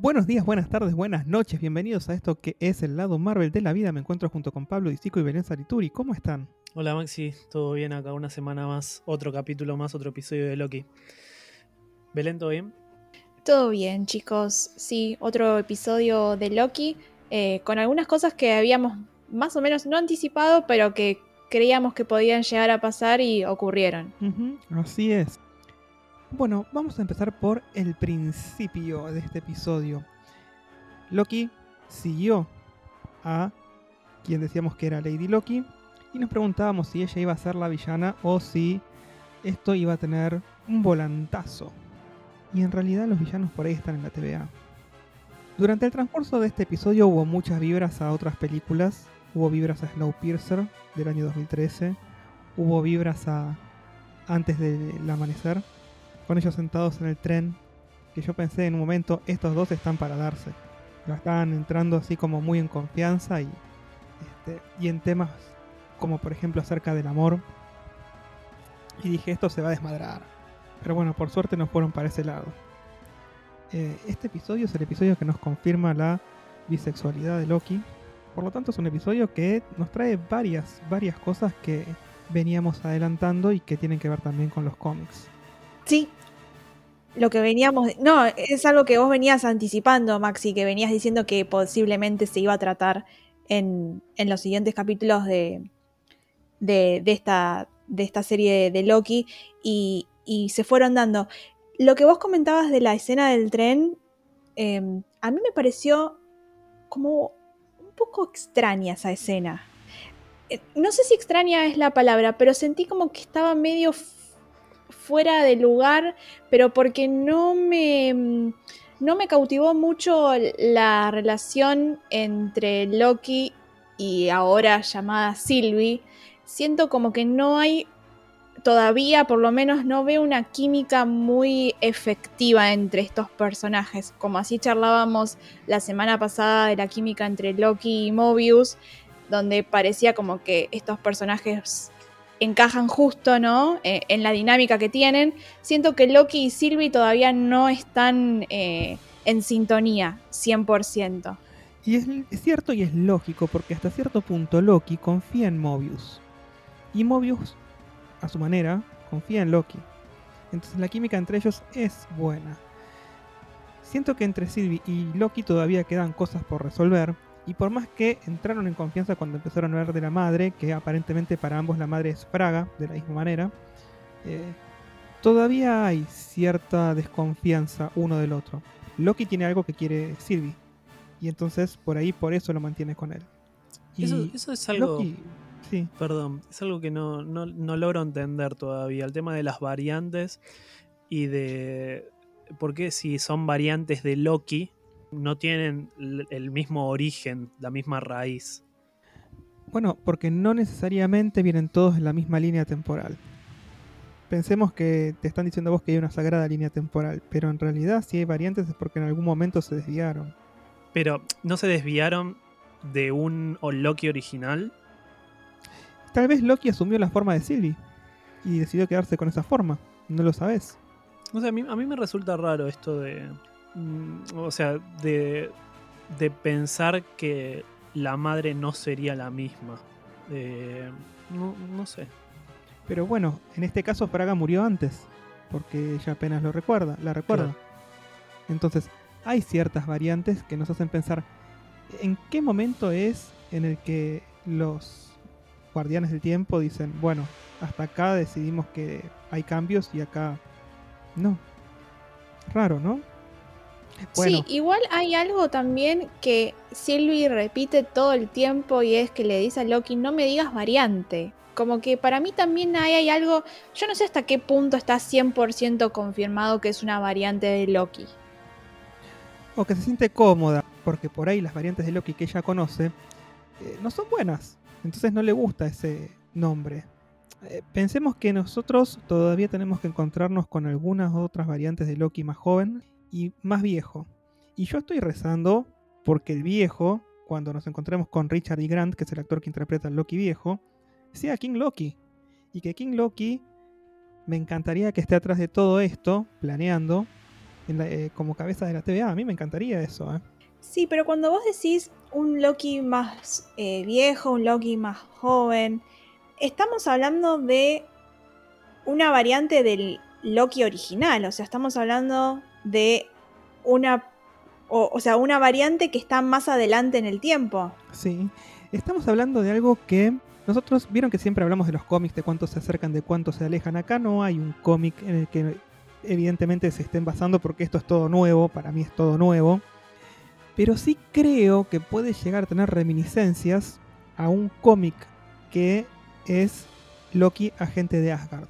Buenos días, buenas tardes, buenas noches, bienvenidos a esto que es el lado Marvel de la vida. Me encuentro junto con Pablo Disico y Belén Sarituri. ¿Cómo están? Hola Maxi, todo bien acá, una semana más, otro capítulo más, otro episodio de Loki. Belén, ¿todo bien? Todo bien, chicos. Sí, otro episodio de Loki, eh, con algunas cosas que habíamos más o menos no anticipado, pero que creíamos que podían llegar a pasar y ocurrieron. Así es. Bueno, vamos a empezar por el principio de este episodio. Loki siguió a quien decíamos que era Lady Loki y nos preguntábamos si ella iba a ser la villana o si esto iba a tener un volantazo. Y en realidad los villanos por ahí están en la TVA. Durante el transcurso de este episodio hubo muchas vibras a otras películas. Hubo vibras a Snowpiercer del año 2013. Hubo vibras a Antes del Amanecer. Con ellos sentados en el tren. Que yo pensé en un momento, estos dos están para darse. Pero estaban entrando así como muy en confianza y, este, y en temas como por ejemplo acerca del amor. Y dije, esto se va a desmadrar. Pero bueno, por suerte no fueron para ese lado. Eh, este episodio es el episodio que nos confirma la bisexualidad de Loki. Por lo tanto, es un episodio que nos trae varias, varias cosas que veníamos adelantando y que tienen que ver también con los cómics. Sí. Lo que veníamos. No, es algo que vos venías anticipando, Maxi, que venías diciendo que posiblemente se iba a tratar en, en los siguientes capítulos de, de, de esta, de esta serie de Loki. Y, y se fueron dando. Lo que vos comentabas de la escena del tren, eh, a mí me pareció como un poco extraña esa escena. Eh, no sé si extraña es la palabra, pero sentí como que estaba medio fuera de lugar, pero porque no me, no me cautivó mucho la relación entre Loki y ahora llamada Sylvie. Siento como que no hay todavía por lo menos no veo una química muy efectiva entre estos personajes. Como así charlábamos la semana pasada de la química entre Loki y Mobius, donde parecía como que estos personajes encajan justo, ¿no? Eh, en la dinámica que tienen. Siento que Loki y Sylvie todavía no están eh, en sintonía 100%. Y es, es cierto y es lógico, porque hasta cierto punto Loki confía en Mobius. Y Mobius a su manera, confía en Loki. Entonces la química entre ellos es buena. Siento que entre Sylvie y Loki todavía quedan cosas por resolver. Y por más que entraron en confianza cuando empezaron a hablar de la madre, que aparentemente para ambos la madre es Fraga, de la misma manera, eh, todavía hay cierta desconfianza uno del otro. Loki tiene algo que quiere Sylvie. Y entonces por ahí, por eso lo mantiene con él. Y eso, eso es algo... Loki, Sí. Perdón, es algo que no, no, no, logro entender todavía. El tema de las variantes y de por qué si son variantes de Loki no tienen el mismo origen, la misma raíz. Bueno, porque no necesariamente vienen todos en la misma línea temporal. Pensemos que te están diciendo vos que hay una sagrada línea temporal, pero en realidad si hay variantes es porque en algún momento se desviaron. Pero, ¿no se desviaron de un Loki original? Tal vez Loki asumió la forma de Sylvie y decidió quedarse con esa forma. No lo sabes. O sea, a mí, a mí me resulta raro esto de. Mm, o sea, de, de pensar que la madre no sería la misma. Eh, no, no, sé. Pero bueno, en este caso Fraga murió antes. Porque ella apenas lo recuerda, la recuerda. Claro. Entonces, hay ciertas variantes que nos hacen pensar en qué momento es en el que los guardianes del tiempo dicen, bueno, hasta acá decidimos que hay cambios y acá no. Raro, ¿no? Bueno. Sí, igual hay algo también que Sylvie repite todo el tiempo y es que le dice a Loki, no me digas variante. Como que para mí también hay, hay algo, yo no sé hasta qué punto está 100% confirmado que es una variante de Loki. O que se siente cómoda, porque por ahí las variantes de Loki que ella conoce eh, no son buenas. Entonces no le gusta ese nombre. Eh, pensemos que nosotros todavía tenemos que encontrarnos con algunas otras variantes de Loki más joven y más viejo. Y yo estoy rezando porque el viejo, cuando nos encontremos con Richard E. Grant, que es el actor que interpreta al Loki viejo, sea King Loki. Y que King Loki me encantaría que esté atrás de todo esto, planeando, eh, como cabeza de la TVA. A mí me encantaría eso. ¿eh? Sí, pero cuando vos decís un Loki más eh, viejo, un Loki más joven, estamos hablando de una variante del Loki original. O sea, estamos hablando de una. O, sea, una variante que está más adelante en el tiempo. Sí, estamos hablando de algo que nosotros vieron que siempre hablamos de los cómics, de cuánto se acercan, de cuánto se alejan. Acá no hay un cómic en el que evidentemente se estén basando porque esto es todo nuevo, para mí es todo nuevo. Pero sí creo que puede llegar a tener reminiscencias a un cómic que es Loki, agente de Asgard.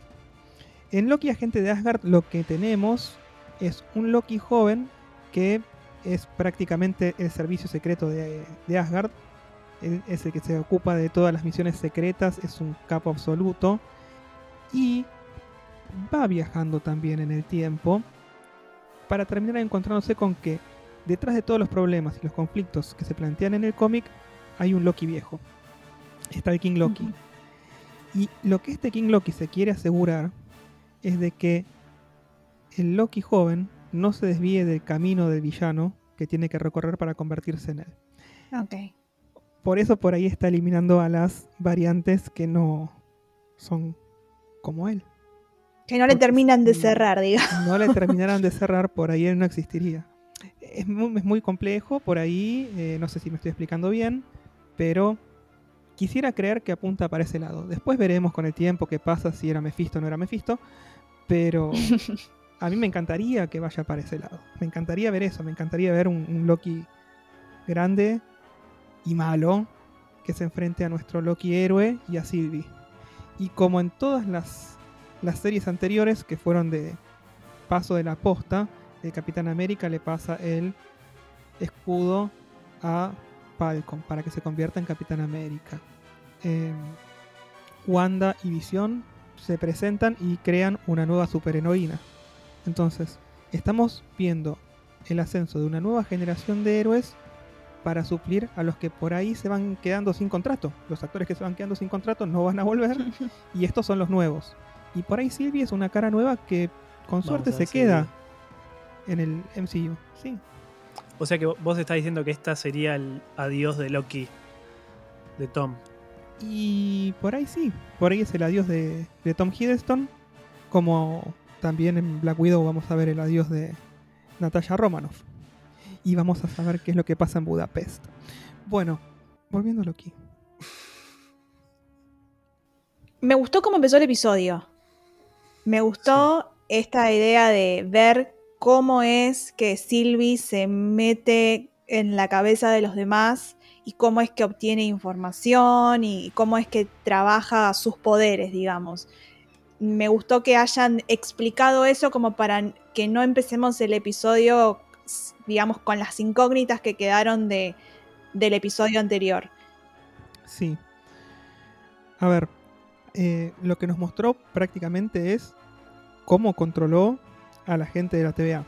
En Loki, agente de Asgard, lo que tenemos es un Loki joven que es prácticamente el servicio secreto de, de Asgard. Él es el que se ocupa de todas las misiones secretas, es un capo absoluto. Y va viajando también en el tiempo para terminar encontrándose con que detrás de todos los problemas y los conflictos que se plantean en el cómic hay un Loki viejo. Está el King Loki. Y lo que este King Loki se quiere asegurar es de que el Loki joven no se desvíe del camino del villano que tiene que recorrer para convertirse en él. Ok. Por eso por ahí está eliminando a las variantes que no son como él. Que no le terminan de cerrar, diga. No le terminaran de cerrar, por ahí él no existiría. Es muy, es muy complejo, por ahí, eh, no sé si me estoy explicando bien, pero quisiera creer que apunta para ese lado. Después veremos con el tiempo qué pasa, si era Mephisto o no era Mephisto, pero a mí me encantaría que vaya para ese lado. Me encantaría ver eso, me encantaría ver un, Loki grande y malo que se enfrente a nuestro Loki héroe y a Sylvie. Y como en todas las, series anteriores que fueron de paso de la posta, el Capitán América le pasa el escudo a Falcon para que se convierta en Capitán América. Eh, Wanda y Visión se presentan y crean una nueva superheroína. Entonces, estamos viendo el ascenso de una nueva generación de héroes para suplir a los que por ahí se van quedando sin contrato. Los actores que se van quedando sin contrato no van a volver y estos son los nuevos. Y por ahí Sylvie es una cara nueva que con Vamos suerte se queda en el MCU. Sí, O sea que vos estás diciendo que esta sería el adiós de Loki, de Tom. Y por ahí sí, por ahí es el adiós de, de Tom Hiddleston, como también en Black Widow vamos a ver el adiós de Natasha Romanoff. Y vamos a saber qué es lo que pasa en Budapest. Bueno, volviendo a Loki. Me gustó cómo empezó el episodio. Me gustó esta idea de ver cómo es que Sylvie se mete en la cabeza de los demás y cómo es que obtiene información y cómo es que trabaja sus poderes, digamos. Me gustó que hayan explicado eso como para que no empecemos el episodio, digamos, con las incógnitas que quedaron de, del episodio anterior. Sí. A ver, eh, lo que nos mostró prácticamente es cómo controló a la gente de la TVA.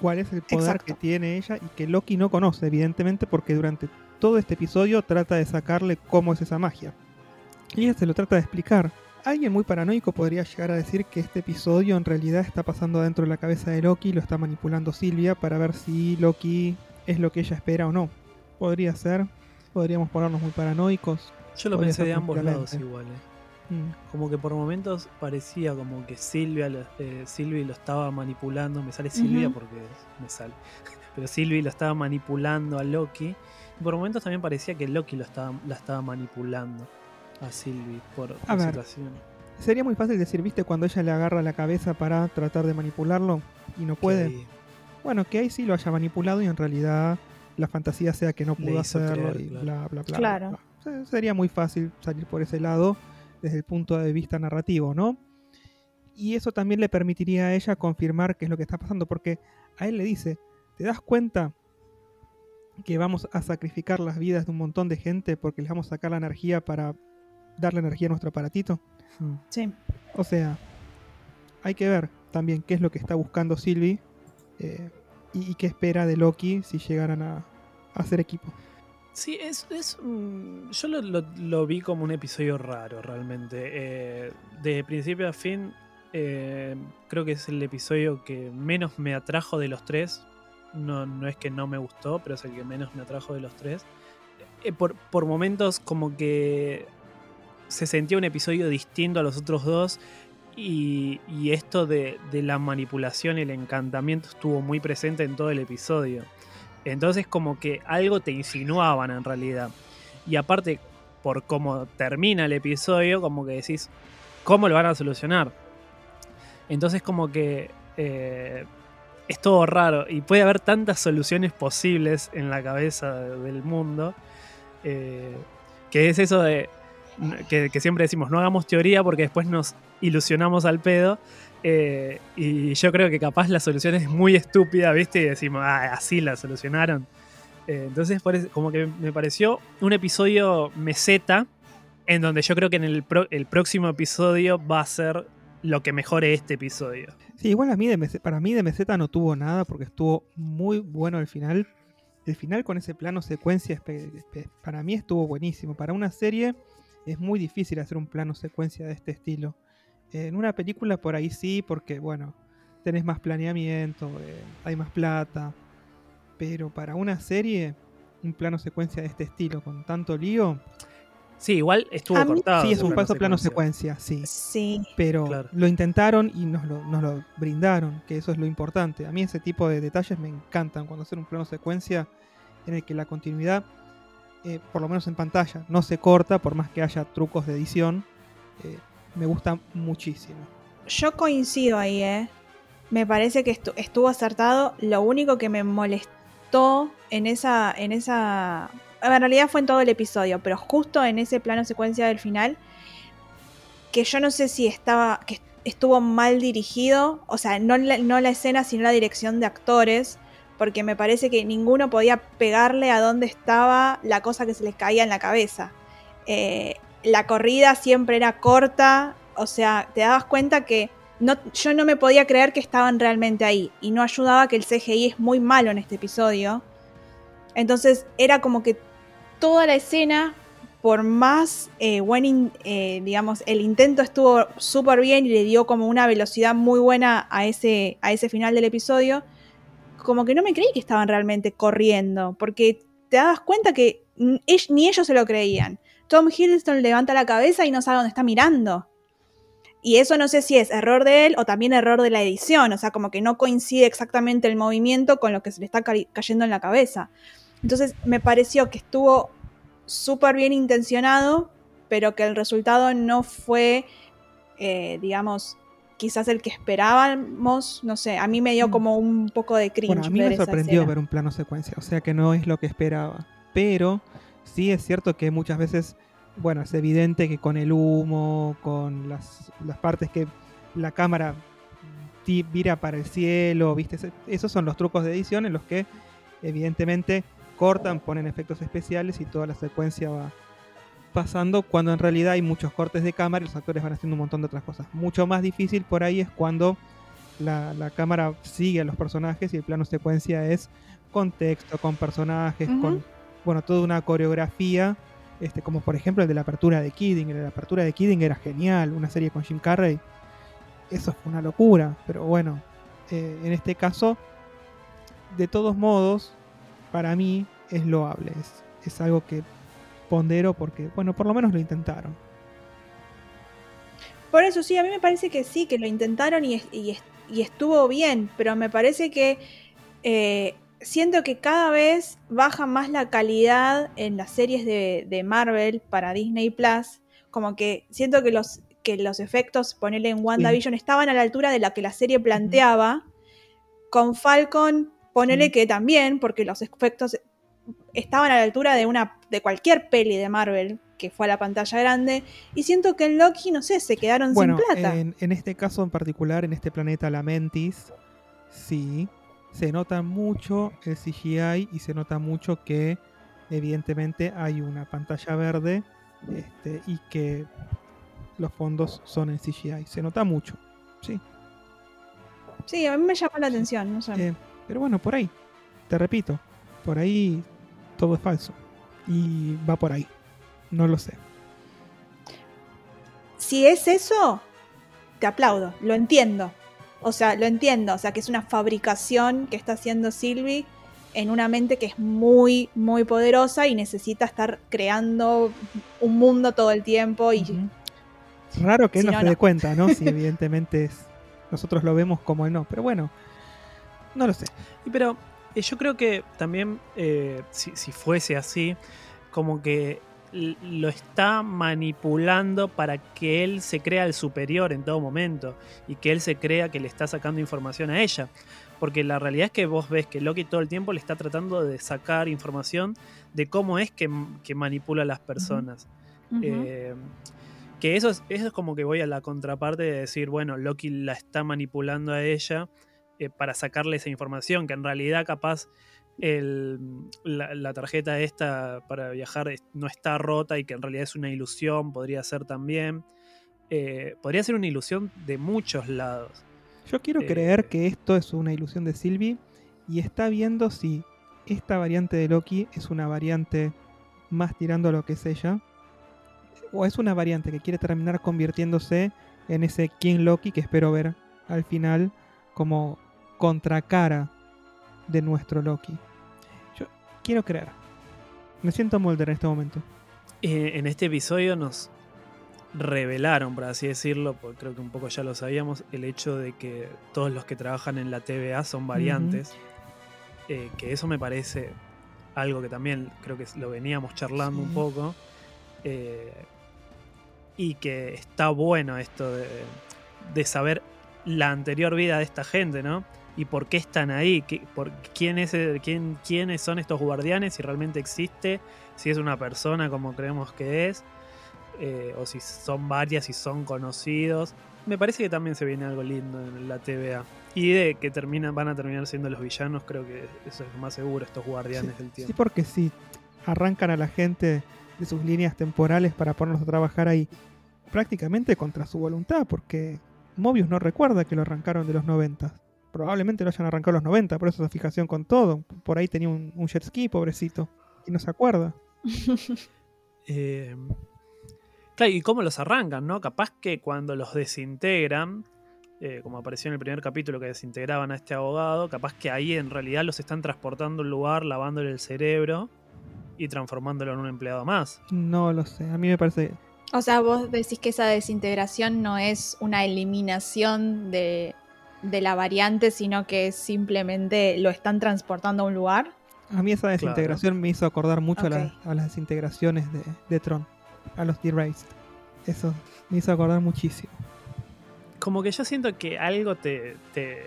Cuál es el poder Exacto. que tiene ella y que Loki no conoce, evidentemente, porque durante todo este episodio trata de sacarle cómo es esa magia. Y ella se lo trata de explicar. Alguien muy paranoico podría llegar a decir que este episodio en realidad está pasando dentro de la cabeza de Loki y lo está manipulando Silvia para ver si Loki es lo que ella espera o no. Podría ser, podríamos ponernos muy paranoicos. Yo lo pensé de ambos lados tranquilamente. igual. eh. Mm. Como que por momentos parecía como que Silvia lo, eh, lo estaba manipulando. Me sale Silvia porque me sale. Pero Sylvie lo estaba manipulando a Loki. Y por momentos también parecía que Loki lo estaba, la estaba manipulando a Sylvie por, A ver. situaciones. Sería muy fácil decir, ¿viste? Cuando ella le agarra la cabeza para tratar de manipularlo y no puede. Que- Bueno, que ahí sí lo haya manipulado y en realidad la fantasía sea que no pudo hacerlo creer, y claro. bla, bla, bla. Claro. bla, bla. Se- Sería muy fácil salir por ese lado desde el punto de vista narrativo, ¿no? Y eso también le permitiría a ella confirmar qué es lo que está pasando, porque a él le dice, ¿te das cuenta que vamos a sacrificar las vidas de un montón de gente porque les vamos a sacar la energía para darle energía a nuestro aparatito? Sí. O sea, hay que ver también qué es lo que está buscando Sylvie eh, y, y qué espera de Loki si llegaran a, a hacer equipo. Sí, es, es un- yo lo, lo- lo vi como un episodio raro realmente. Eh, de principio a fin eh, creo que es el episodio que menos me atrajo de los tres. No, no es que no me gustó, pero es el que menos me atrajo de los tres. Eh, por, por momentos como que se sentía un episodio distinto a los otros dos y, esto de, de la manipulación y el encantamiento estuvo muy presente en todo el episodio. Entonces como que algo te insinuaban en realidad. Y aparte, por cómo termina el episodio, como que decís, ¿cómo lo van a solucionar? Entonces como que eh, es todo raro y puede haber tantas soluciones posibles en la cabeza del mundo, eh, que es eso de que, siempre decimos, no hagamos teoría porque después nos ilusionamos al pedo. eh, y yo creo que capaz la solución es muy estúpida, ¿viste? Y decimos, ah, así la solucionaron. Eh, entonces, como que me pareció un episodio meseta, en donde yo creo que en el, el próximo episodio va a ser lo que mejore este episodio. Sí, igual a mí para mí de Meseta no tuvo nada porque estuvo muy bueno el final. El final con ese plano secuencia para mí estuvo buenísimo. Para una serie es muy difícil hacer un plano secuencia de este estilo. En una película por ahí sí, porque bueno, tenés más planeamiento, eh, hay más plata. Pero para una serie, un plano secuencia de este estilo con tanto lío, Sí, igual estuvo A mí- cortado. sí es un falso plano secuencia, sí. Sí. pero Claro. lo intentaron y nos lo, nos lo brindaron, que eso es lo importante. A mí ese tipo de detalles me encantan cuando hacen un plano secuencia en el que la continuidad, eh, por lo menos en pantalla, no se corta por más que haya trucos de edición. eh, me gusta muchísimo. Yo coincido ahí, ¿eh? Me parece que estu- estuvo acertado. Lo único que me molestó en esa, en esa. En realidad fue en todo el episodio, pero justo en ese plano secuencia del final, que yo no sé si estaba. que estuvo mal dirigido. O sea, no la escena, sino la dirección de actores. Porque me parece que ninguno podía pegarle a dónde estaba la cosa que se les caía en la cabeza. Eh, la corrida siempre era corta, o sea, te dabas cuenta que no, yo no me podía creer que estaban realmente ahí y no ayudaba que el CGI es muy malo en este episodio. Entonces era como que toda la escena, por más eh, buen, eh, digamos, el intento estuvo súper bien y le dio como una velocidad muy buena a ese, a ese final del episodio, como que no me creí que estaban realmente corriendo, porque te dabas cuenta que ni ellos se lo creían. Tom Hiddleston levanta la cabeza y no sabe dónde está mirando. Y eso no sé si es error de él o también error de la edición, o sea, como que no coincide exactamente el movimiento con lo que se le está ca- cayendo en la cabeza. Entonces me pareció que estuvo súper bien intencionado, pero que el resultado no fue, eh, digamos, quizás el que esperábamos, no sé, a mí me dio Mm. como un poco de cringe. Bueno, a mí ver me sorprendió ver un plano secuencia, o sea que no es lo que esperaba. Pero sí es cierto que muchas veces, bueno, es evidente que con el humo, con las, las partes que la cámara ti- vira para el cielo, ¿viste? Esos son los trucos de edición en los que evidentemente cortan, ponen efectos especiales y toda la secuencia va pasando cuando en realidad hay muchos cortes de cámara y los actores van haciendo un montón de otras cosas. Mucho más difícil por ahí es cuando la, la cámara sigue a los personajes y el plano secuencia es con texto, con personajes, con bueno, toda una coreografía, este, como por ejemplo el de la apertura de Kidding. El de la apertura de Kidding era genial, una serie con Jim Carrey. Eso fue una locura, pero bueno, eh, en este caso, de todos modos, para mí es loable, es, es algo que pondero porque, bueno, por lo menos lo intentaron. Por eso sí, a mí me parece que sí, que lo intentaron y, y es- y estuvo bien, pero me parece que eh, siento que cada vez baja más la calidad en las series de, de Marvel para Disney Plus. Como que siento que los, que los efectos, ponerle en WandaVision, estaban a la altura de la que la serie planteaba. Con Falcon, ponele Sí. que también, porque los efectos estaban a la altura de una de cualquier peli de Marvel que fue a la pantalla grande y siento que en Loki no sé se quedaron Bueno, sin plata en, en este caso en particular, en este planeta Lamentis, sí, se nota mucho el CGI y se nota mucho que evidentemente hay una pantalla verde este, y que los fondos son en CGI. Se nota mucho, sí. sí a mí me llamó la atención no sé Eh, pero bueno, por ahí, te repito, por ahí todo es falso. Y va por ahí. No lo sé. si es eso te aplaudo, lo entiendo. O sea, lo entiendo. O sea, que es una fabricación que está haciendo Sylvie en una mente que es muy, muy poderosa y necesita estar creando un mundo todo el tiempo. Y. Raro que él Si no, no, se dé cuenta, ¿no? Si evidentemente es, nosotros lo vemos como él no. Pero bueno, no lo sé. Y Pero yo creo que también, eh, si, si fuese así, como que lo está manipulando para que él se crea el superior en todo momento y que él se crea que le está sacando información a ella. Porque la realidad es que vos ves que Loki todo el tiempo le está tratando de sacar información de cómo es que, que manipula a las personas. Eh, que eso es, eso es como que voy a la contraparte de decir, bueno, Loki la está manipulando a ella eh, para sacarle esa información, que en realidad capaz el- la, la tarjeta esta para viajar no está rota y que en realidad es una ilusión, podría ser también. Eh, podría ser una ilusión de muchos lados. Yo quiero Eh, creer que esto es una ilusión de Sylvie y está viendo si esta variante de Loki es una variante más tirando a lo que es ella o es una variante que quiere terminar convirtiéndose en ese King Loki que espero ver al final como contracara de nuestro Loki. Yo quiero creer. Me siento Mulder en este momento. Eh, en este episodio nos revelaron, por así decirlo, porque creo que un poco ya lo sabíamos, el hecho de que todos los que trabajan en la TVA son variantes. Eh, que eso me parece algo que también creo que lo veníamos charlando Sí. un poco. eh, y que está bueno esto de, de saber la anterior vida de esta gente, ¿no? Y por qué están ahí, qué- por quién es el- quién, quiénes son estos guardianes, si realmente existe, si es una persona como creemos que es, eh, o si son varias y son conocidos. Me parece que también se viene algo lindo en la TVA. Y de que terminan, van a terminar siendo los villanos, creo que eso es lo más seguro, estos guardianes del Sí, tiempo. porque si arrancan a la gente de sus líneas temporales para ponerlos a trabajar ahí prácticamente contra su voluntad, porque Mobius no recuerda que lo arrancaron de los 90. Probablemente lo hayan arrancado a los 90, por eso esa fijación con todo. Por ahí tenía un, un jet ski, pobrecito, y no se acuerda. Eh, claro, y cómo los arrancan, ¿no? Capaz que cuando los desintegran, eh, como apareció en el primer capítulo que desintegraban a este abogado, capaz que ahí en realidad los están transportando a un lugar, lavándole el cerebro y transformándolo en un empleado más. No lo sé, a mí me parece... O sea, vos decís que esa desintegración no es una eliminación de, de la variante, sino que simplemente lo están transportando a un lugar. A mí esa desintegración me hizo acordar mucho a, la- Ok. a las desintegraciones de, de Tron, a los Deraced. Eso me hizo acordar muchísimo. Como que yo siento que algo te. te-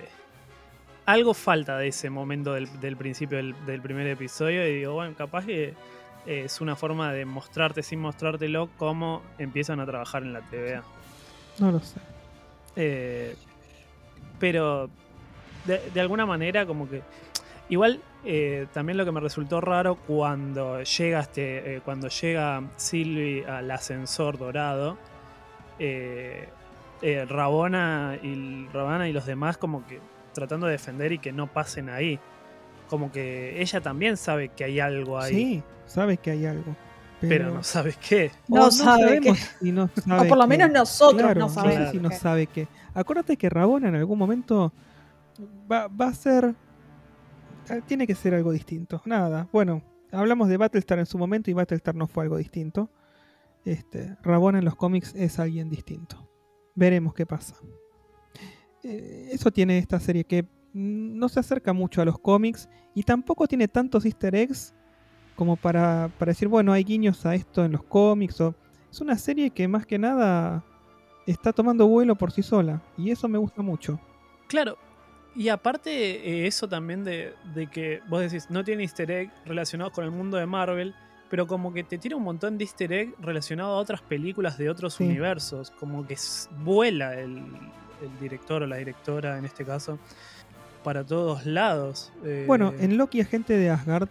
algo falta de ese momento del, del principio del, del primer episodio. Y digo, bueno, capaz que eh, es una forma de mostrarte sin mostrártelo cómo empiezan a trabajar en la TVA. No lo sé. Eh, pero de, alguna manera como que igual eh, también lo que me resultó raro cuando llega este eh, cuando llega Sylvie al ascensor dorado eh, eh, Rabona y Rabana y los demás como que tratando de defender y que no pasen ahí como que ella también sabe que hay algo ahí Sí, sabe que hay algo. Pero, pero no sabe qué o No sabe sabemos si no O sabe por lo qué. menos nosotros Claro, no sé sabemos. si no qué. sabe que. Acuérdate que Rabona en algún momento va, va a ser. eh, Tiene que ser algo distinto. Nada. Bueno, hablamos de Battlestar en su momento y Battlestar no fue algo distinto. Este, Rabona en los cómics es alguien distinto. Veremos qué pasa. Eh, eso tiene esta serie que no se acerca mucho a los cómics y tampoco tiene tantos easter eggs como para, para decir, bueno, hay guiños a esto en los cómics. O... Es una serie que más que nada está tomando vuelo por sí sola y eso me gusta mucho. Claro. Y aparte eh, eso también de, de que vos decís, no tiene easter egg relacionados con el mundo de Marvel, pero como que te tira un montón de easter egg relacionado a otras películas de otros Sí. universos. Como que vuela el, el director o la directora en este caso para todos lados. Eh, Bueno, en Loki, agente de Asgard,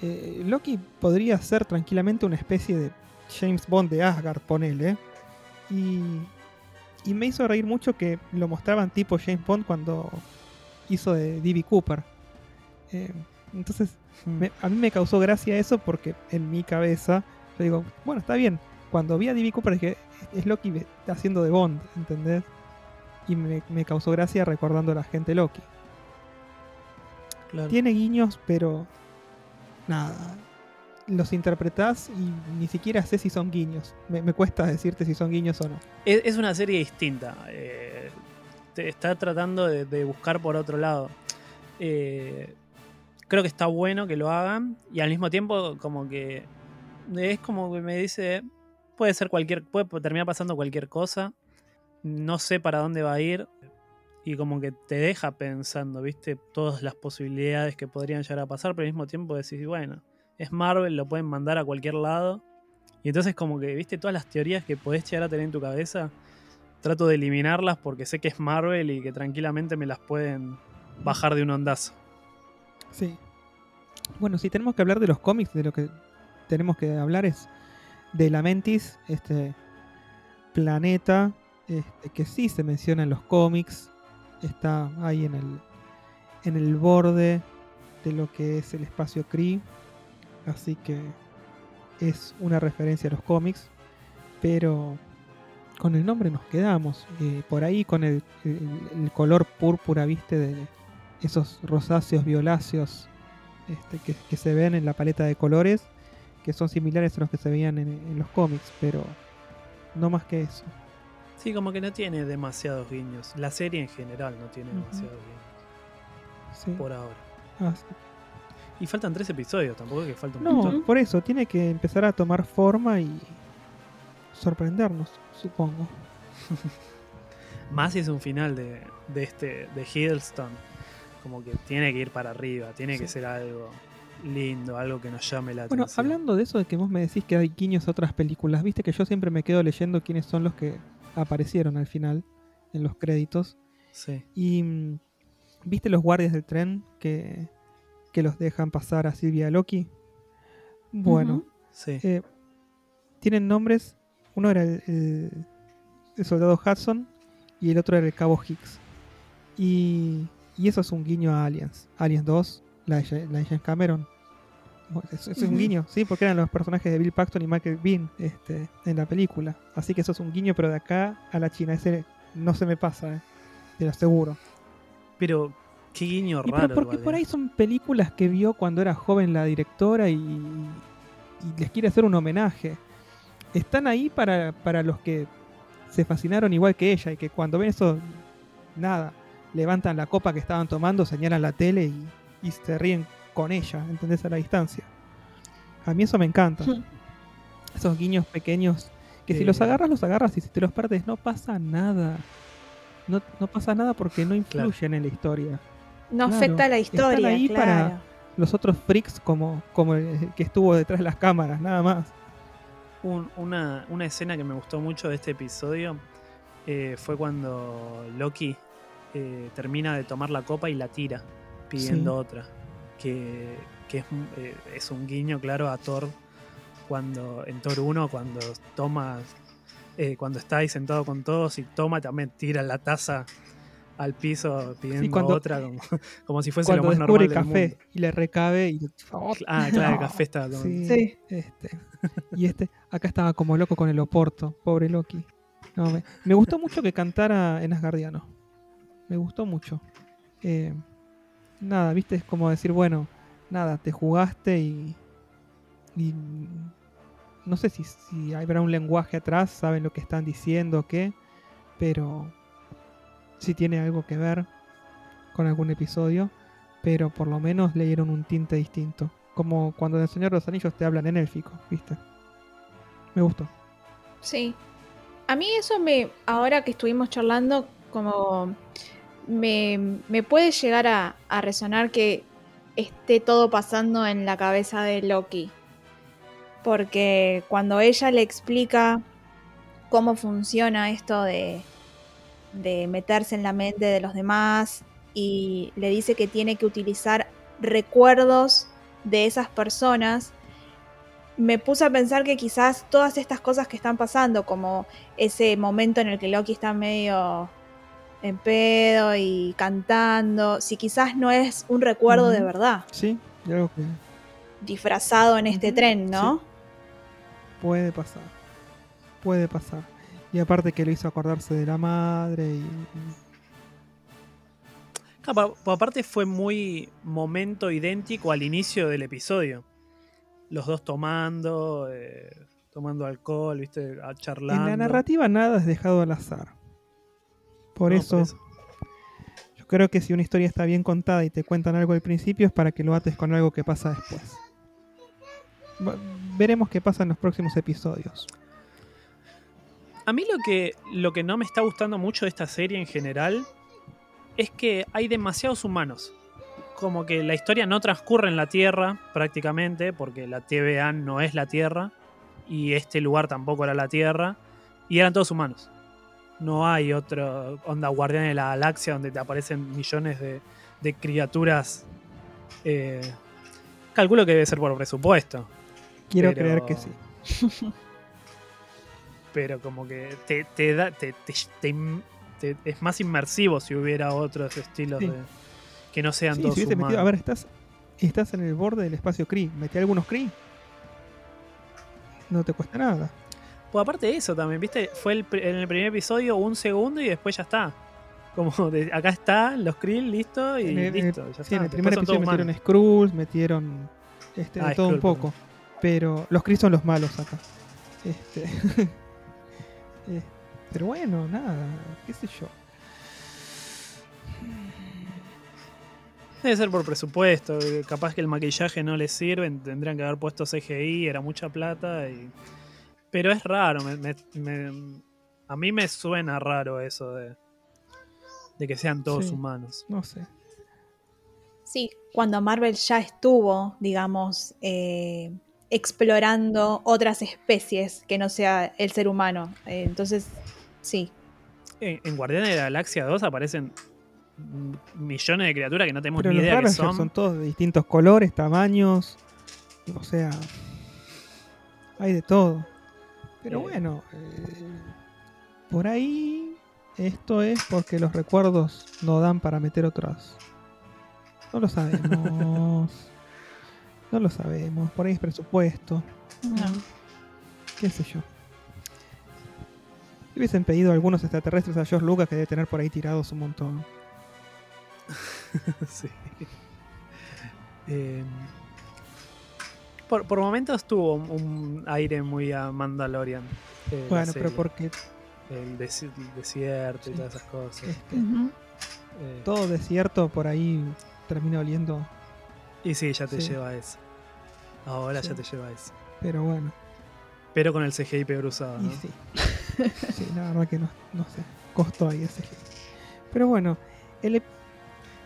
eh, Loki podría ser tranquilamente una especie de James Bond de Asgard, ponele. Y, y me hizo reír mucho que lo mostraban tipo James Bond cuando hizo de D.B. Cooper. Eh, entonces, mm, me- a mí me causó gracia eso porque en mi cabeza yo digo, bueno, está bien. Cuando vi a D.B. Cooper dije, es Loki haciendo de Bond, ¿entendés? y me, me causó gracia recordando a la gente Loki. Claro. Tiene guiños, pero nada. Los interpretás y ni siquiera sé si son guiños. Me, me cuesta decirte si son guiños o no. Es, es una serie distinta. eh, te está tratando de, de buscar por otro lado. Eh, creo que está bueno que lo hagan. Y al mismo tiempo, como que. Es como que me dice. Puede ser cualquier. Puede terminar pasando cualquier cosa. No sé para dónde va a ir. Y como que te deja pensando, ¿viste? Todas las posibilidades que podrían llegar a pasar. Pero al mismo tiempo decís, bueno, es Marvel, lo pueden mandar a cualquier lado. Y entonces como que, viste, todas las teorías que podés llegar a tener en tu cabeza, trato de eliminarlas porque sé que es Marvel y que tranquilamente me las pueden bajar de un ondazo. Sí. Bueno, si tenemos que hablar de los cómics, de lo que tenemos que hablar es de Lamentis, este planeta este, que sí se menciona en los cómics, está ahí en el, en el borde de lo que es el espacio Kree, así que es una referencia a los cómics, pero con el nombre nos quedamos, por ahí con el, color púrpura, viste, de esos rosáceos, violáceos este, que, se ven en la paleta de colores, que son similares a los que se veían en los cómics, pero no más que eso. Sí, como que no tiene demasiados guiños. La serie en general no tiene demasiados guiños. Sí. Por ahora. Así- Y faltan tres episodios, tampoco es que falta un No, montón. por eso, tiene que empezar a tomar forma y sorprendernos, supongo. Más si es un final de, de este de Hiddleston. Como que tiene que ir para arriba, tiene que Sí. ser algo lindo, algo que nos llame la Bueno, atención. hablando de eso de que vos me decís que hay guiños a otras películas, viste que yo siempre me quedo leyendo quiénes son los que aparecieron al final en los créditos. Sí. Y mm, viste los guardias del tren que, que los dejan pasar a Silvia Loki. Bueno. Sí. eh, tienen nombres. Uno era el, el- el soldado Hudson y el otro era el cabo Hicks. Y, y eso es un guiño a Aliens. Aliens 2, la de, la de James Cameron. Es, es un guiño, sí, porque eran los personajes de Bill Paxton y Michael Bean este, en la película. Así que eso es un guiño, pero de acá a la China. Ese no se me pasa, eh, te lo aseguro. Pero qué guiño raro. pero porque por eh. ahí son películas que vio cuando era joven la directora y, y les quiere hacer un homenaje. Están ahí para, para los que se fascinaron igual que ella y que cuando ven eso, nada, levantan la copa que estaban tomando, señalan la tele y, y se ríen con ella, ¿entendés? A la distancia. A mí eso me encanta. Esos guiños pequeños que si Eh. los agarras, los agarras y si te los perdes, no pasa nada. No, no pasa nada porque no Claro. influyen en la historia. No Claro, afecta a la están historia, ahí claro. para- los otros freaks como, como el que estuvo detrás de las cámaras, nada más. Un- una, una escena que me gustó mucho de este episodio eh, fue cuando Loki eh, termina de tomar la copa y la tira, pidiendo Sí. otra. Que, que es, un- eh, es un guiño claro a Thor cuando en Thor 1 cuando toma eh, cuando está ahí sentado con todos y toma también tira la taza al piso pidiendo cuando- otra como, como si fuese Cuando lo más descubre normal el del café mundo. y le recabe y... Ah, claro, el café está tomando. Sí, Sí. Este. Y este, acá estaba como loco con el Oporto, pobre Loki. No, me, me gustó mucho que cantara en Asgardiano. Me gustó mucho. Eh, nada, viste, es como decir, bueno, nada, te jugaste y. y no sé si, si habrá un lenguaje atrás, saben lo que están diciendo o qué, pero si tiene algo que ver con algún episodio, pero por lo menos le dieron un tinte distinto. Como cuando en el Señor de los Anillos te hablan en élfico, ¿viste? Me gustó. Sí. A mí eso me, ahora que estuvimos charlando, como me, me puede llegar a, a resonar que esté todo pasando en la cabeza de Loki. Porque cuando ella le explica cómo funciona esto de, de meterse en la mente de los demás y le dice que tiene que utilizar recuerdos de esas personas, me puse a pensar que quizás todas estas cosas que están pasando, como ese momento en el que Loki está medio en pedo y cantando, si quizás no es un recuerdo de verdad, Sí, y algo que disfrazado en este tren, ¿no? puede pasar. Puede pasar. Y aparte que lo hizo acordarse de la madre y... Claro, aparte fue muy momento idéntico al inicio del episodio. Los dos tomando, eh, tomando alcohol, viste, charlando. En la narrativa nada es dejado al azar. Por No, eso yo creo que si una historia está bien contada y te cuentan algo al principio es para que lo ates con algo que pasa después. Veremos qué pasa en los próximos episodios. A mí lo que, lo que no me está gustando mucho de esta serie en general es que hay demasiados humanos. Como que la historia no transcurre en la Tierra prácticamente, porque la TVA no es la Tierra y este lugar tampoco era la Tierra, y eran todos humanos. No hay otro onda guardián de la galaxia donde te aparecen millones de, de criaturas. eh, calculo que debe ser por presupuesto. Quiero Pero- creer que sí. pero como que te, te da te, es más inmersivo si hubiera otros estilos Sí. de que no sean Sí, todos si humanos. metido- a ver, estás, estás en el borde del espacio Kree. Metí algunos Kree. No te cuesta nada. Pues aparte de eso también, ¿viste? Fue el, en el primer episodio un segundo y después ya está. Como de, acá están los krill, listo, y el- listo. Ya Sí, está. en el primer episodio metieron humanos. Skrulls, metieron este, de Ah, todo un poco. Pero los Kree son los malos acá. Este, eh, pero bueno, nada, qué sé yo. Debe ser por presupuesto. eh, Capaz que el maquillaje no les sirve, tendrían que haber puesto CGI, era mucha plata. Y... Pero es raro, me- me- me- a mí me suena raro eso de, de que sean todos Sí. humanos. No sé. Sí, cuando Marvel ya estuvo, digamos, eh, explorando otras especies que no sea el ser humano. Eh, entonces, sí. En, en Guardianes de la Galaxia 2 aparecen millones de criaturas que no tenemos Pero ni los idea que son. son todos de distintos colores, tamaños. O sea, hay de todo. Pero Eh. bueno, eh, por ahí esto es porque los recuerdos no dan para meter otras. No lo sabemos. no lo sabemos. Por ahí es presupuesto. qué sé yo. Le hubiesen pedido algunos extraterrestres a George Lucas que debe tener por ahí tirados un montón. Sí. Eh, por, por momentos tuvo un, aire muy a Mandalorian. eh, Bueno, pero porque El, el desierto y Sí. todas esas cosas. Eh, todo desierto por ahí termina oliendo. y sí, ya te Sí. lleva a eso. Ahora Sí. ya te lleva a eso. Pero bueno, Pero con el CGI peor usado. y ¿no? sí. Sí, la verdad que no, no sé. Costó ahí ese. Pero bueno, el, ep-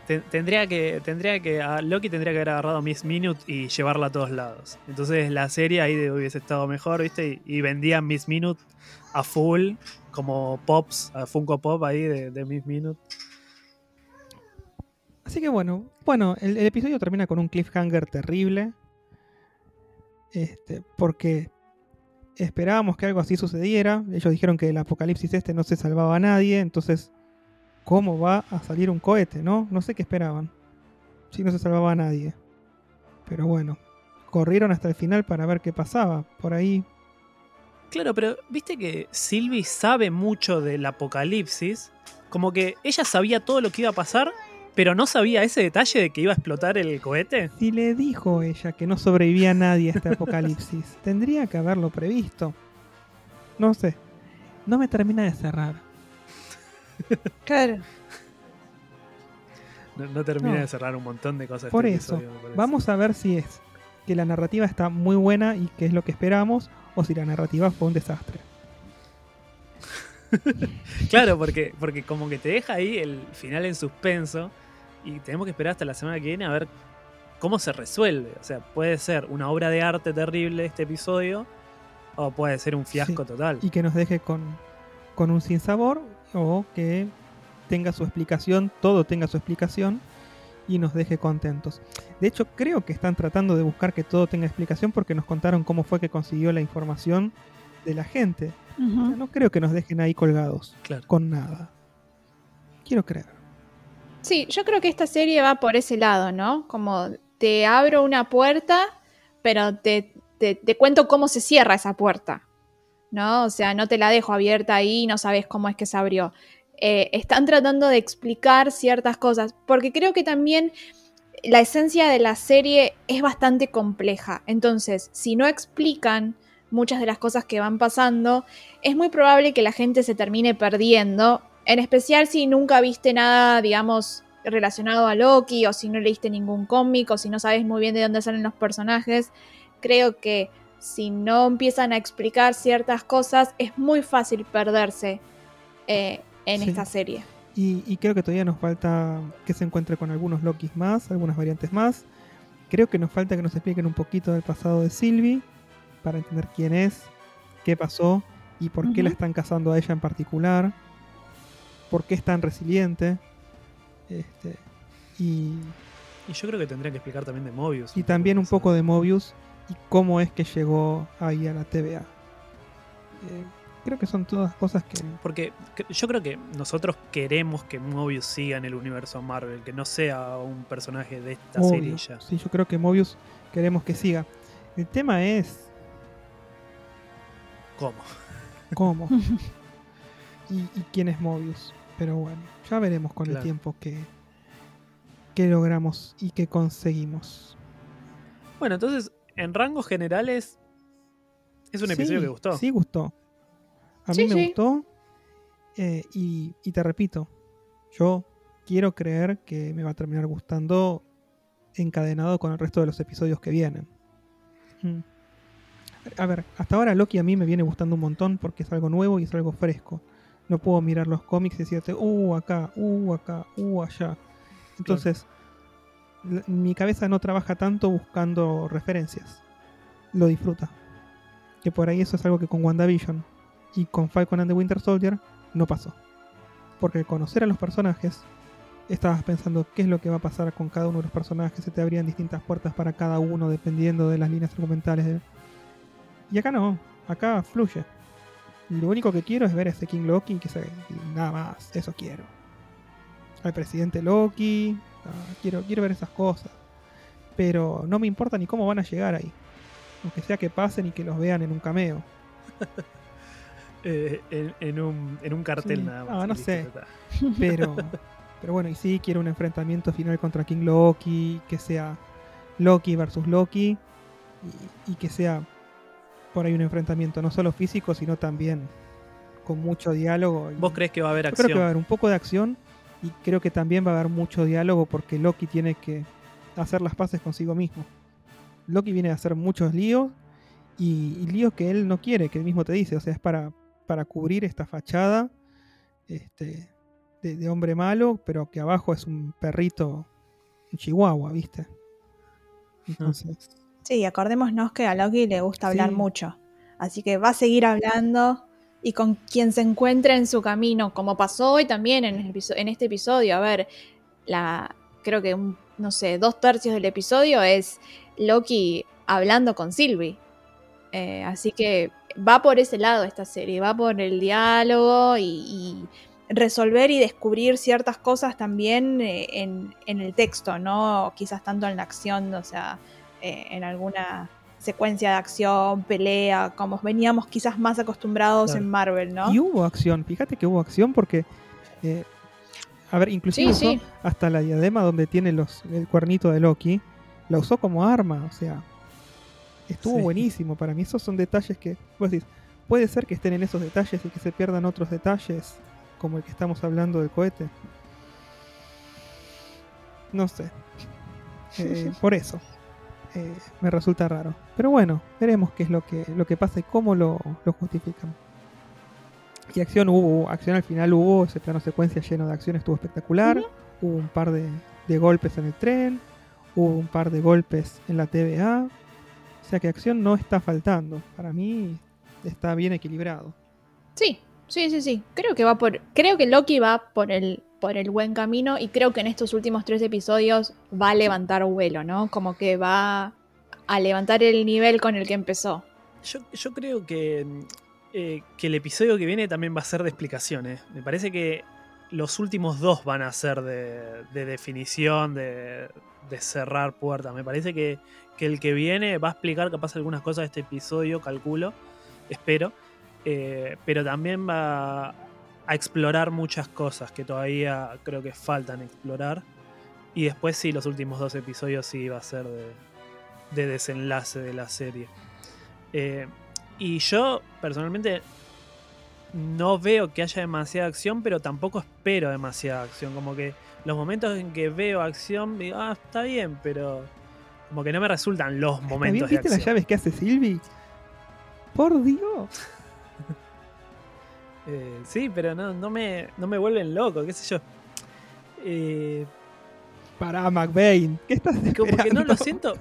Ten- Tendría que, tendría que, Loki tendría que haber agarrado Miss Minute y llevarla a todos lados. Entonces la serie ahí hubiese estado mejor, ¿viste? Y, y vendían Miss Minute a full, como pops, a Funko Pop ahí de, de Miss Minute. Así que bueno, bueno, el, el episodio termina con un cliffhanger terrible. Este, porque esperábamos que algo así sucediera. Ellos dijeron que el apocalipsis este no se salvaba a nadie. Entonces, ¿cómo va a salir un cohete, no? No sé qué esperaban. Si no se salvaba a nadie. Pero bueno, corrieron hasta el final para ver qué pasaba. Por ahí. Claro, pero viste que Sylvie sabe mucho del apocalipsis. Como que ella sabía todo lo que iba a pasar, pero no sabía ese detalle de que iba a explotar el cohete. Si le dijo ella que no sobrevivía nadie a este apocalipsis, tendría que haberlo previsto. No sé. No me termina de cerrar. Claro. No, no termina No. de cerrar un montón de cosas. Por este eso, episodio. Vamos a ver si es que la narrativa está muy buena y que es lo que esperamos, o si la narrativa fue un desastre. Claro, porque, porque como que te deja ahí el final en suspenso y tenemos que esperar hasta la semana que viene a ver cómo se resuelve. O sea, puede ser una obra de arte terrible este episodio o puede ser un fiasco Sí. total. Y que nos deje con, con un sinsabor, o que tenga su explicación, todo tenga su explicación, y nos deje contentos. De hecho, creo que están tratando de buscar que todo tenga explicación porque nos contaron cómo fue que consiguió la información de la gente. O sea, Ujú. no creo que nos dejen ahí colgados, Claro. con nada. Quiero creer. Sí, yo creo que esta serie va por ese lado, ¿no? Como te abro una puerta, pero te, te- te cuento cómo se cierra esa puerta. ¿No? O sea, no te la dejo abierta ahí no sabes cómo es que se abrió. Eh, están tratando de explicar ciertas cosas, porque creo que también la esencia de la serie es bastante compleja. Entonces, si no explican muchas de las cosas que van pasando, es muy probable que la gente se termine perdiendo, en especial si nunca viste nada, digamos, relacionado a Loki, o si no leíste ningún cómic, o si no sabes muy bien de dónde salen los personajes. Creo que si no empiezan a explicar ciertas cosas, es muy fácil perderse eh, en Sí. esta serie. Y, y creo que todavía nos falta que se encuentre con algunos Lokis más, algunas variantes más. Creo que nos falta que nos expliquen un poquito del pasado de Sylvie para entender quién es, qué pasó y por qué la están cazando a ella en particular, por qué es tan resiliente. Este, y, Y yo creo que tendrían que explicar también de Mobius. y también un poco de Mobius y cómo es que llegó ahí a la TVA. Eh, creo que son todas cosas que Porque yo creo que nosotros queremos que Mobius siga en el universo Marvel, que no sea un personaje de esta Obvio. serie ya. Sí, yo creo que Mobius queremos que siga. El tema es ¿Cómo? cómo y, y quién es Mobius. Pero bueno, ya veremos con el tiempo que, que logramos y que conseguimos. Bueno, entonces, en rangos generales, es un episodio Sí, que gustó. Sí, gustó. A Sí, mí me sí. gustó. eh, y, y te repito, yo quiero creer que me va a terminar gustando encadenado con el resto de los episodios que vienen. Mm. A ver, hasta ahora Loki a mí me viene gustando un montón porque es algo nuevo y es algo fresco. No puedo mirar los cómics y decirte, uh, acá, uh, acá, uh, allá. Entonces, mi cabeza no trabaja tanto buscando referencias. Lo disfruta. Que por ahí eso es algo que con WandaVision y con Falcon and the Winter Soldier no pasó. Porque al conocer a los personajes, estabas pensando qué es lo que va a pasar con cada uno de los personajes, se te abrían distintas puertas para cada uno dependiendo de las líneas argumentales. de- Y acá no, acá fluye. Lo único que quiero es ver a ese King Loki que se... nada más, eso quiero. Al presidente Loki, ah, quiero, quiero ver esas cosas. Pero no me importa ni cómo van a llegar ahí. Aunque sea que pasen y que los vean en un cameo. Eh, en, en un, en un cartel Sí. nada más. Ah, no sé. está. Pero, pero bueno, y sí, quiero un enfrentamiento final contra King Loki, que sea Loki versus Loki, y, y que sea por ahí un enfrentamiento no solo físico, sino también con mucho diálogo. ¿Vos crees que va a haber Yo acción? creo que va a haber un poco de acción, y creo que también va a haber mucho diálogo porque Loki tiene que hacer las paces consigo mismo. Loki viene a hacer muchos líos, y, y líos que él no quiere, que él mismo te dice, o sea, es para, para cubrir esta fachada este, de, de hombre malo, pero que abajo es un perrito, un chihuahua, ¿viste? Entonces, Sí, acordémonos que a Loki le gusta hablar Sí. mucho. Así que va a seguir hablando y con quien se encuentre en su camino, como pasó hoy también en, este episodio. A ver, la, creo que, un- no sé, dos tercios del episodio es Loki hablando con Sylvie. Eh, así que va por ese lado esta serie, va por el diálogo y, y resolver y descubrir ciertas cosas también eh, en, en el texto, no quizás tanto en la acción, o sea, eh, en alguna secuencia de acción, pelea, como veníamos quizás más acostumbrados Claro. en Marvel, ¿no? y hubo acción, fíjate que hubo acción porque, eh, a ver, inclusive Sí, usó sí. hasta la diadema donde tiene los, el cuernito de Loki, la usó como arma, o sea, estuvo Sí. buenísimo para mí. Esos son detalles que, vos decís, puede ser que estén en esos detalles y que se pierdan otros detalles, como el que estamos hablando del cohete. No sé. Eh, por eso. Eh, me resulta raro. Pero bueno, veremos qué es lo que, lo que pasa y cómo lo, lo justifican. Y acción hubo, acción al final hubo, ese plano secuencia lleno de acción estuvo espectacular. Hubo un par de, de golpes en el tren, hubo un par de golpes en la TVA. O sea que acción no está faltando. Para mí está bien equilibrado. Sí, sí, sí, sí. Creo que va por. Creo que Loki va por el, por el buen camino. Y creo que en estos últimos tres episodios va a levantar vuelo, ¿no? Como que va a levantar el nivel con el que empezó. Yo, yo creo que, mm, eh, que el episodio que viene también va a ser de explicaciones. Me parece que los últimos dos van a ser de, de definición, de, de cerrar puertas. Me parece que, que el que viene va a explicar capaz algunas cosas de este episodio, calculo, espero. Eh, pero también va a explorar muchas cosas que todavía creo que faltan explorar. Y después sí, los últimos dos episodios sí va a ser de, de desenlace de la serie. Eh, y yo personalmente no veo que haya demasiada acción, pero tampoco espero demasiada acción. Como que los momentos en que veo acción, digo, ah, está bien, pero como que no me resultan los ¿Está momentos de ¿Viste acción. las llaves que hace Silvi? Por Dios. Eh, sí, pero no, no, me, no me vuelven loco, qué sé yo. Eh, Pará, McBain. ¿Qué estás como que no esperando? lo siento.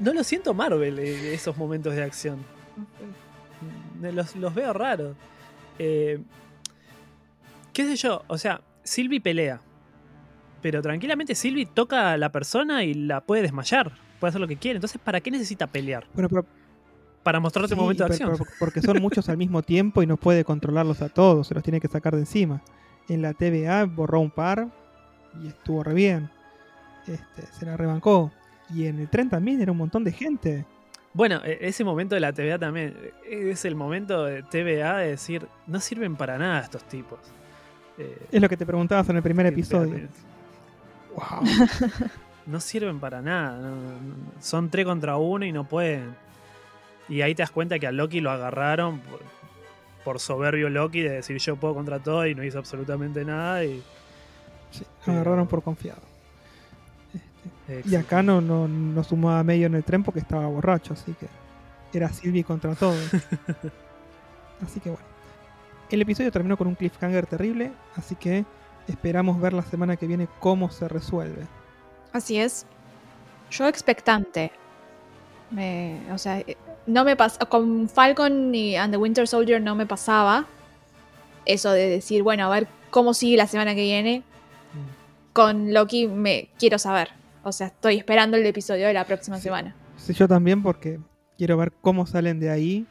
No lo siento Marvel, eh, esos momentos de acción. Los, los veo raros. Eh, ¿Qué sé yo? O sea, Sylvie pelea. Pero tranquilamente Sylvie toca a la persona y la puede desmayar. Puede hacer lo que quiere. Entonces, ¿para qué necesita pelear? Bueno, pero, Para mostrarte sí, un momento de acción. porque son muchos al mismo tiempo y no puede controlarlos a todos, se los tiene que sacar de encima. En la TVA borró un par y estuvo re bien. Este, se la rebancó. Y en el tren también era un montón de gente. Bueno, e- ese momento de la TVA también eh, es el momento de TVA de decir, no sirven para nada estos tipos. Eh, Es lo que te preguntabas en el primer episodio. Wow. no sirven para nada. no- no- son tres contra uno y no pueden. Y ahí te das cuenta que a Loki lo agarraron por, por soberbio Loki de decir yo puedo contra todo y no hizo absolutamente nada. Y, Sí, lo agarraron por confiado. eh, Y acá no, no, no sumaba medio en el tren porque estaba borracho, así que era Sylvie contra todo. así que bueno. El episodio terminó con un cliffhanger terrible, así que esperamos ver la semana que viene cómo se resuelve. Así es. Yo expectante. Me- o sea, eh, no me pasa. Con Falcon y and the Winter Soldier no me pasaba. Eso de decir, bueno, a ver cómo sigue la semana que viene. Con Loki me quiero saber. O sea, estoy esperando el episodio de la próxima Sí. semana. Sí, yo también porque quiero ver cómo salen de ahí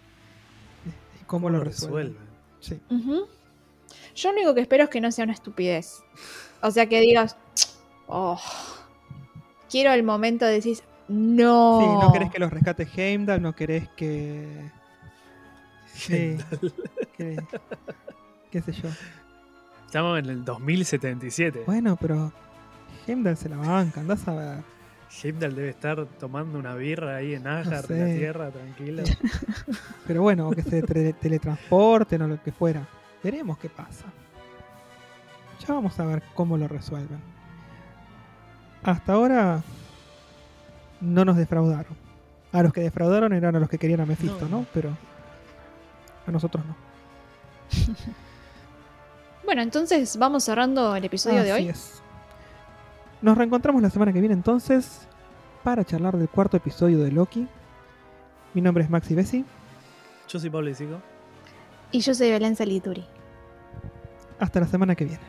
y cómo, ¿Cómo lo resuelven. resuelven? Sí. Ujú. Yo lo único que espero es que no sea una estupidez. O sea, que digas, oh, quiero el momento de decir, no. Sí, no querés que los rescate Heimdall, no querés que... Sí, que- qué sé yo. Estamos en el 2077. Bueno, pero Heimdall se la banca, andás a ver. Heimdall debe estar tomando una birra ahí en Asgard, sé. en la tierra, tranquilo. Pero bueno, o que se teletransporten o lo que fuera. Veremos qué pasa. Ya vamos a ver cómo lo resuelven. Hasta ahora no nos defraudaron. A los que defraudaron eran a los que querían a Mephisto, No. ¿no? Pero a nosotros no. Bueno, entonces vamos cerrando el episodio de Así hoy. es. Nos reencontramos la semana que viene entonces para charlar del cuarto episodio de Loki. Mi nombre es Maxi Bessi. Yo soy Pablo Isico. Y yo soy Belén Salituri. Hasta la semana que viene.